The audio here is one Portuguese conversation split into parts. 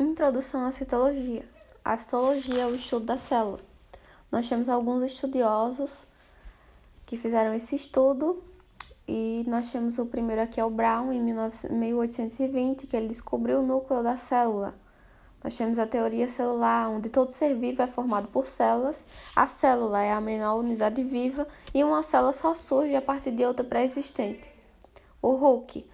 Introdução à citologia. A citologia é o estudo da célula. Nós temos alguns estudiosos que fizeram esse estudo e nós temos o primeiro aqui é o Brown em 1820, que ele descobriu o núcleo da célula. Nós temos a teoria celular, onde todo ser vivo é formado por células. A célula é a menor unidade viva e uma célula só surge a partir de outra pré-existente. O Hooke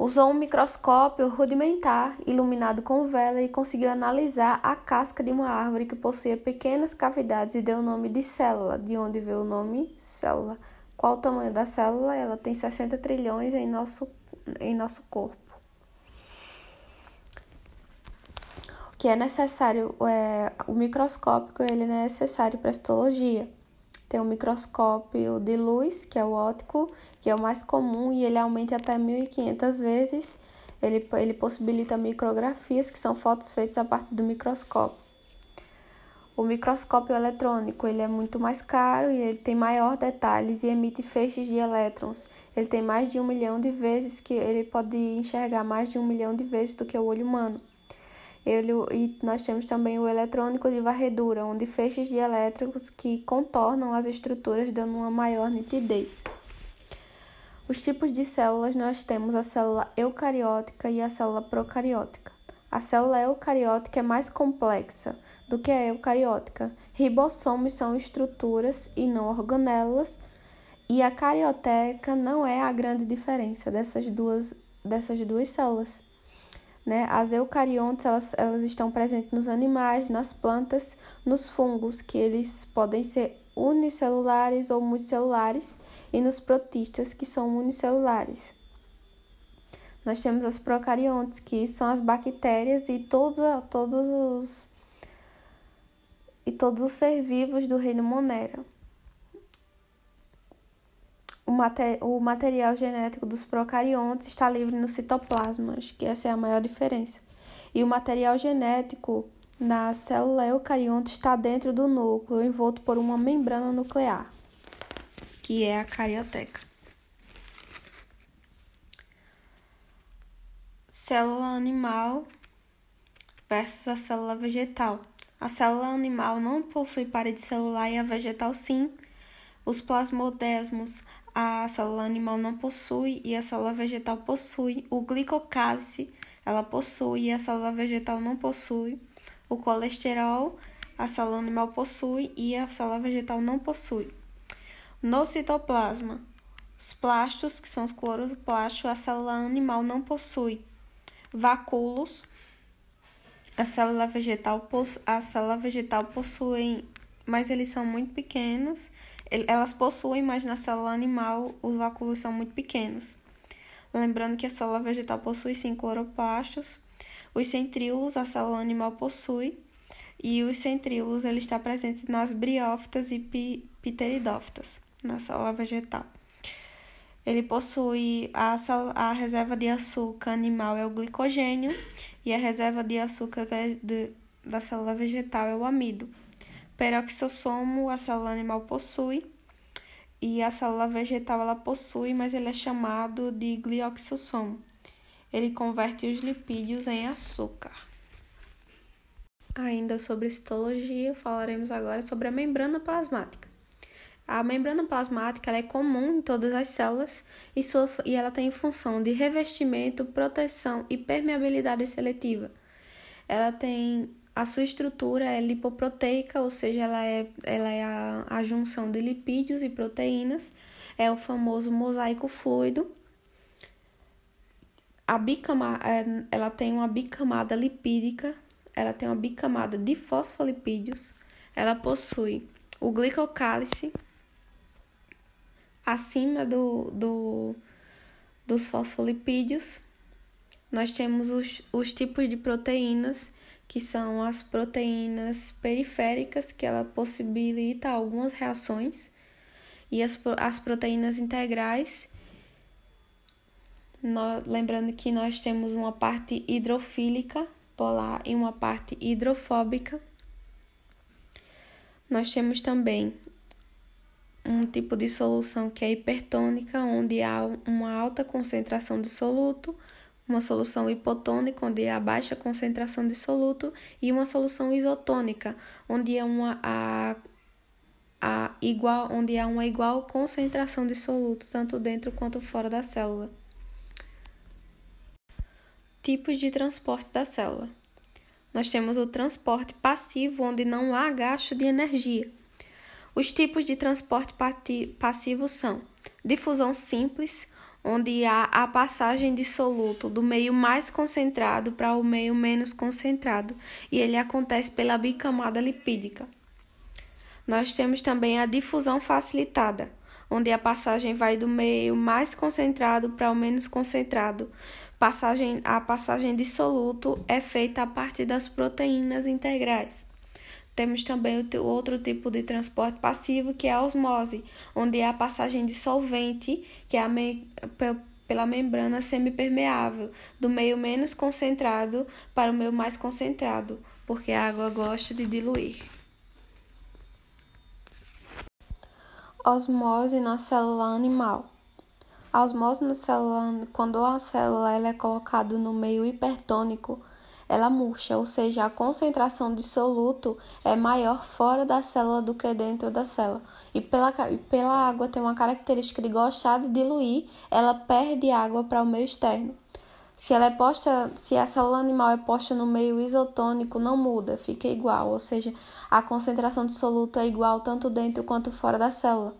Usou um microscópio rudimentar iluminado com vela e conseguiu analisar a casca de uma árvore que possuía pequenas cavidades e deu o nome de célula, de onde veio o nome célula. Qual o tamanho da célula? Ela tem 60 trilhões em nosso, em nosso corpo. O que é necessário, é, o microscópio ele é necessário para a histologia tem o microscópio de luz, que é o óptico, que é o mais comum e ele aumenta até 1500 vezes. Ele, ele possibilita micrografias, que são fotos feitas a partir do microscópio. O microscópio eletrônico ele é muito mais caro e ele tem maior detalhes e emite feixes de elétrons. Ele tem mais de um milhão de vezes que ele pode enxergar mais de um milhão de vezes do que o olho humano. Ele, e nós temos também o eletrônico de varredura, onde feixes de elétricos que contornam as estruturas dando uma maior nitidez. Os tipos de células nós temos a célula eucariótica e a célula procariótica. A célula eucariótica é mais complexa do que a eucariótica. Ribossomos são estruturas e não organelas, e a carioteca não é a grande diferença dessas duas, dessas duas células. Né? As eucariontes elas, elas estão presentes nos animais, nas plantas, nos fungos, que eles podem ser unicelulares ou multicelulares, e nos protistas, que são unicelulares. Nós temos as procariontes, que são as bactérias e todos, todos os e todos os ser vivos do reino Monera o, mater, o material genético dos procariontes está livre no citoplasma, acho que essa é a maior diferença. E o material genético na célula eucarionte está dentro do núcleo, envolto por uma membrana nuclear, que é a carioteca. Célula animal versus a célula vegetal. A célula animal não possui parede celular e a vegetal sim. Os plasmodesmos a célula animal não possui e a célula vegetal possui. O glicocálice, ela possui e a célula vegetal não possui. O colesterol, a célula animal possui e a célula vegetal não possui. No citoplasma, os plastos, que são os cloroplastos, a célula animal não possui. Vacúolos, a célula vegetal, a célula vegetal possui, mas eles são muito pequenos elas possuem, mas na célula animal os vacúolos são muito pequenos. Lembrando que a célula vegetal possui sim cloroplastos, os centríolos a célula animal possui, e os centríolos ele está presente nas briófitas e pteridófitas, na célula vegetal. Ele possui a, a reserva de açúcar animal é o glicogênio e a reserva de açúcar da célula vegetal é o amido. Peroxissomo a célula animal possui e a célula vegetal ela possui, mas ele é chamado de glioxossomo. Ele converte os lipídios em açúcar. Ainda sobre citologia, falaremos agora sobre a membrana plasmática. A membrana plasmática é comum em todas as células e, sua, e ela tem função de revestimento, proteção e permeabilidade seletiva. Ela tem a sua estrutura é lipoproteica, ou seja, ela é, ela é a, a junção de lipídios e proteínas, é o famoso mosaico fluido. A bicama, é, ela tem uma bicamada lipídica, ela tem uma bicamada de fosfolipídios, ela possui o glicocálice acima do, do, dos fosfolipídios. Nós temos os, os tipos de proteínas que são as proteínas periféricas, que ela possibilita algumas reações, e as, as proteínas integrais. lembrando que nós temos uma parte hidrofílica polar e uma parte hidrofóbica. Nós temos também um tipo de solução que é hipertônica, onde há uma alta concentração de soluto, uma solução hipotônica, onde há baixa concentração de soluto, e uma solução isotônica, onde há uma, a, a igual, onde há uma igual concentração de soluto, tanto dentro quanto fora da célula. Tipos de transporte da célula. Nós temos o transporte passivo, onde não há gasto de energia. Os tipos de transporte passivo são difusão simples, onde há a passagem de soluto do meio mais concentrado para o meio menos concentrado, e ele acontece pela bicamada lipídica. Nós temos também a difusão facilitada, onde a passagem vai do meio mais concentrado para o menos concentrado. Passagem, a passagem de soluto é feita a partir das proteínas integrais. Temos também o outro tipo de transporte passivo, que é a osmose, onde é a passagem de solvente, que é me pela membrana semipermeável, do meio menos concentrado para o meio mais concentrado, porque a água gosta de diluir. Osmose na célula animal. A osmose na célula, quando a célula ela é colocada no meio hipertônico, ela murcha, ou seja, a concentração de soluto é maior fora da célula do que dentro da célula. E pela, pela água ter uma característica de gostar de diluir, ela perde água para o meio externo. Se ela é posta, se a célula animal é posta no meio isotônico, não muda, fica igual, ou seja, a concentração de soluto é igual tanto dentro quanto fora da célula.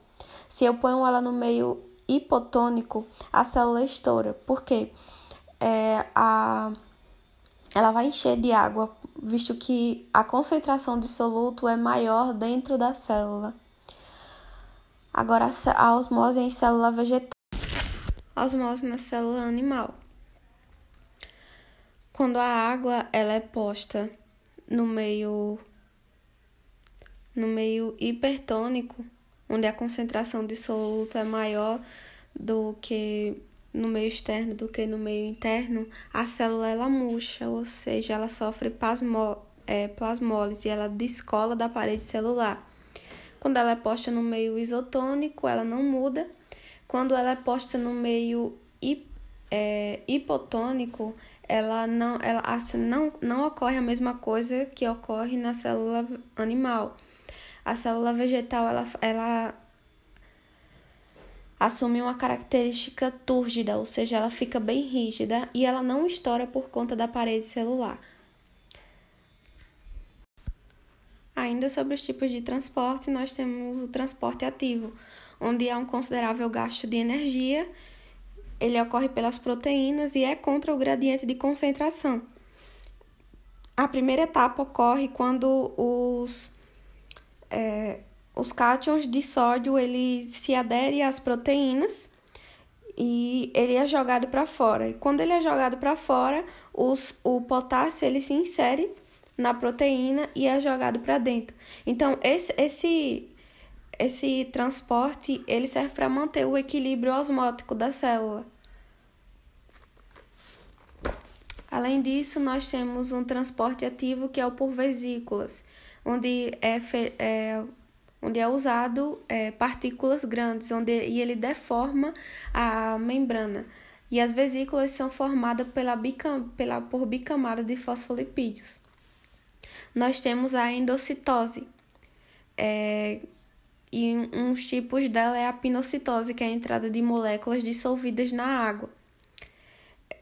Se eu ponho ela no meio hipotônico, a célula estoura. Por quê? É, a ela vai encher de água, visto que a concentração de soluto é maior dentro da célula. Agora, a osmose em célula vegetal. Osmose na célula animal. Quando a água ela é posta no meio no meio hipertônico, onde a concentração de soluto é maior do que no meio externo do que no meio interno, a célula ela murcha, ou seja, ela sofre pasmo, é, plasmólise, ela descola da parede celular. Quando ela é posta no meio isotônico, ela não muda. Quando ela é posta no meio hip, é, hipotônico, ela não, ela, assim, não, não ocorre a mesma coisa que ocorre na célula animal. A célula vegetal ela, ela assume uma característica túrgida, ou seja, ela fica bem rígida e ela não estoura por conta da parede celular. Ainda sobre os tipos de transporte, nós temos o transporte ativo, onde há um considerável gasto de energia. Ele ocorre pelas proteínas e é contra o gradiente de concentração. A primeira etapa ocorre quando os é, os cátions de sódio ele se adere às proteínas e ele é jogado para fora. E quando ele é jogado para fora, os, o potássio ele se insere na proteína e é jogado para dentro. Então esse esse esse transporte ele serve para manter o equilíbrio osmótico da célula. Além disso, nós temos um transporte ativo que é o por vesículas, onde é, é onde é usado é, partículas grandes, onde e ele deforma a membrana. E as vesículas são formadas pela, bicam, pela, por bicamada de fosfolipídios. Nós temos a endocitose, é, e uns tipos dela é a pinocitose, que é a entrada de moléculas dissolvidas na água.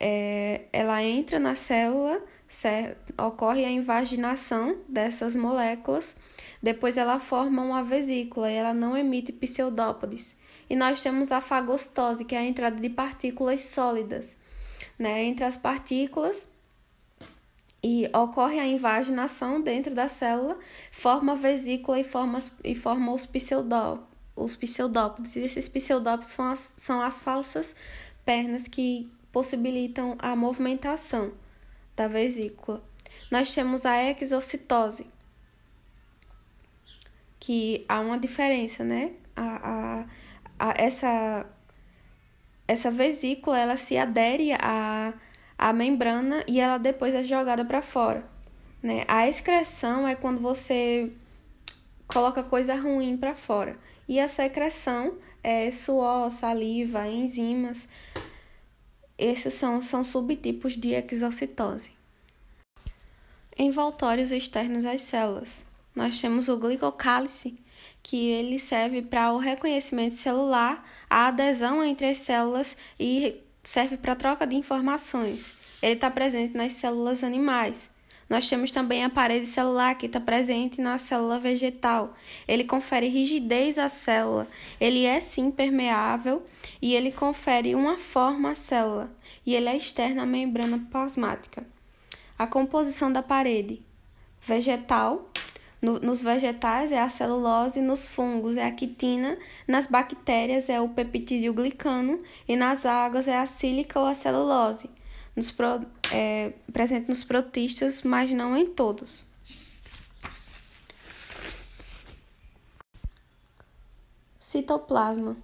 É, ela entra na célula, certo? ocorre a invaginação dessas moléculas depois ela forma uma vesícula e ela não emite pseudópodes. E nós temos a fagostose, que é a entrada de partículas sólidas, né, entre as partículas e ocorre a invaginação dentro da célula, forma a vesícula e forma, e forma os, pseudó, os pseudópodes. E esses pseudópodes são as, são as falsas pernas que possibilitam a movimentação da vesícula. Nós temos a exocitose, que há uma diferença, né? A, a, a, essa, essa vesícula ela se adere à, à membrana e ela depois é jogada para fora. Né? A excreção é quando você coloca coisa ruim para fora. E a secreção é suor, saliva, enzimas. Esses são, são subtipos de exocitose. Envoltórios externos às células. Nós temos o glicocálice, que ele serve para o reconhecimento celular, a adesão entre as células e serve para troca de informações. Ele está presente nas células animais. Nós temos também a parede celular, que está presente na célula vegetal. Ele confere rigidez à célula. Ele é sim permeável e ele confere uma forma à célula. E ele é externo à membrana plasmática. A composição da parede vegetal. No, nos vegetais é a celulose, nos fungos é a quitina, nas bactérias é o peptídeo glicano e nas águas é a sílica ou a celulose nos pro, é, presente nos protistas, mas não em todos. Citoplasma.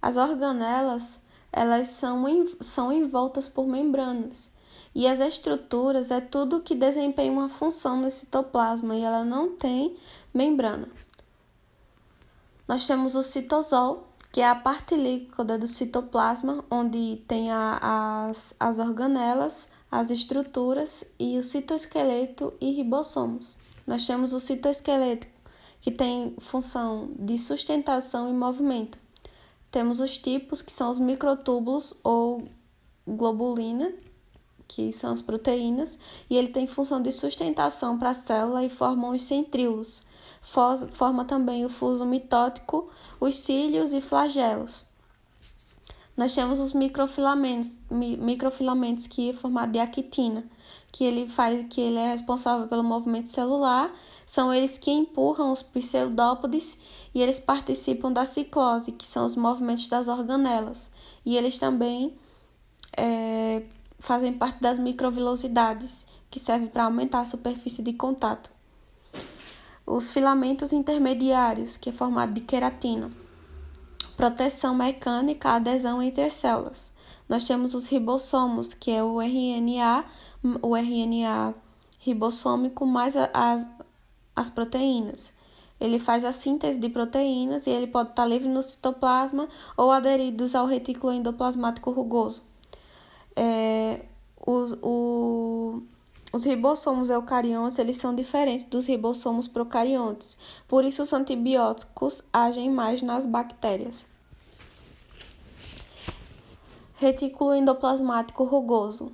As organelas elas são, são envoltas por membranas e as estruturas é tudo que desempenha uma função no citoplasma e ela não tem membrana. Nós temos o citosol, que é a parte líquida do citoplasma, onde tem a, as, as organelas, as estruturas e o citoesqueleto e ribossomos. Nós temos o citoesqueleto, que tem função de sustentação e movimento. Temos os tipos, que são os microtúbulos ou globulina, que são as proteínas, e ele tem função de sustentação para a célula e formam os centríolos forma também o fuso mitótico, os cílios e flagelos. Nós temos os microfilamentos, microfilamentos que é formado de actina, que ele faz, que ele é responsável pelo movimento celular. São eles que empurram os pseudópodes e eles participam da ciclose, que são os movimentos das organelas. E eles também é, fazem parte das microvilosidades, que servem para aumentar a superfície de contato os filamentos intermediários, que é formado de queratina, proteção mecânica, adesão entre as células. Nós temos os ribossomos, que é o RNA, o RNA ribossômico mais as, as proteínas. Ele faz a síntese de proteínas e ele pode estar livre no citoplasma ou aderidos ao retículo endoplasmático rugoso. É, o, o os ribossomos eucariontes eles são diferentes dos ribossomos procariontes, por isso os antibióticos agem mais nas bactérias. Retículo endoplasmático rugoso.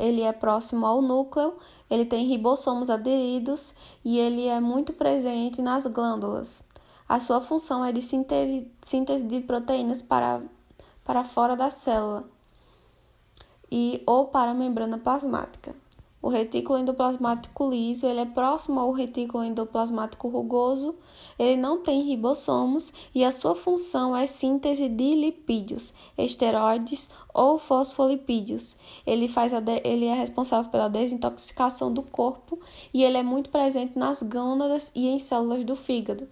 Ele é próximo ao núcleo, ele tem ribossomos aderidos e ele é muito presente nas glândulas. A sua função é de síntese de proteínas para, para fora da célula e ou para a membrana plasmática. O retículo endoplasmático liso ele é próximo ao retículo endoplasmático rugoso, ele não tem ribossomos e a sua função é síntese de lipídios, esteroides ou fosfolipídios. Ele, faz ele é responsável pela desintoxicação do corpo e ele é muito presente nas gônadas e em células do fígado.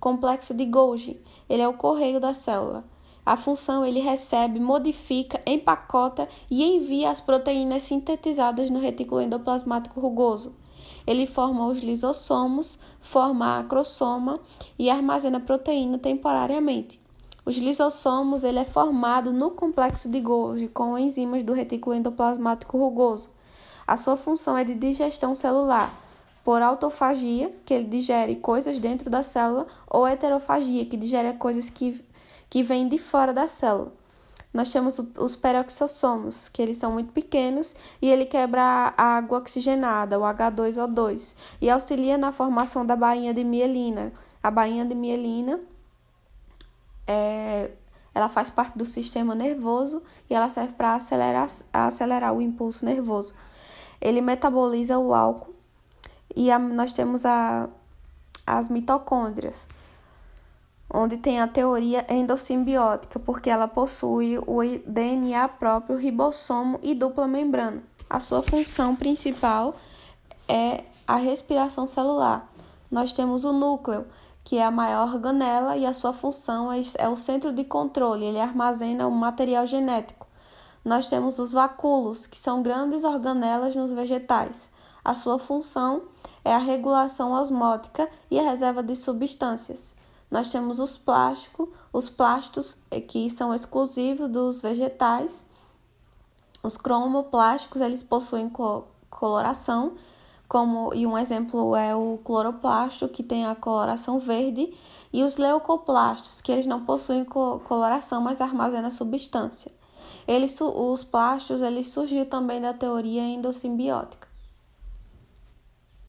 Complexo de Golgi, ele é o correio da célula. A função ele recebe, modifica, empacota e envia as proteínas sintetizadas no retículo endoplasmático rugoso. Ele forma os lisossomos, forma a acrosoma e armazena proteína temporariamente. Os lisossomos ele é formado no complexo de Golgi com enzimas do retículo endoplasmático rugoso. A sua função é de digestão celular, por autofagia, que ele digere coisas dentro da célula, ou heterofagia, que digere coisas que que vem de fora da célula. Nós temos os peroxossomos, que eles são muito pequenos e ele quebra a água oxigenada, o H2O2, e auxilia na formação da bainha de mielina. A bainha de mielina é, ela faz parte do sistema nervoso e ela serve para acelerar, acelerar o impulso nervoso. Ele metaboliza o álcool e a, nós temos a, as mitocôndrias onde tem a teoria endossimbiótica, porque ela possui o DNA próprio, ribossomo e dupla membrana. A sua função principal é a respiração celular. Nós temos o núcleo, que é a maior organela e a sua função é, é o centro de controle, ele armazena o material genético. Nós temos os vacúolos, que são grandes organelas nos vegetais. A sua função é a regulação osmótica e a reserva de substâncias. Nós temos os plásticos, os plásticos eh, que são exclusivos dos vegetais Os cromoplásticos, eles possuem coloração, como e um exemplo é o cloroplasto, que tem a coloração verde, e os leucoplastos, que eles não possuem coloração, mas armazenam substância. Eles, os plastos eles surgiram também da teoria endossimbiótica.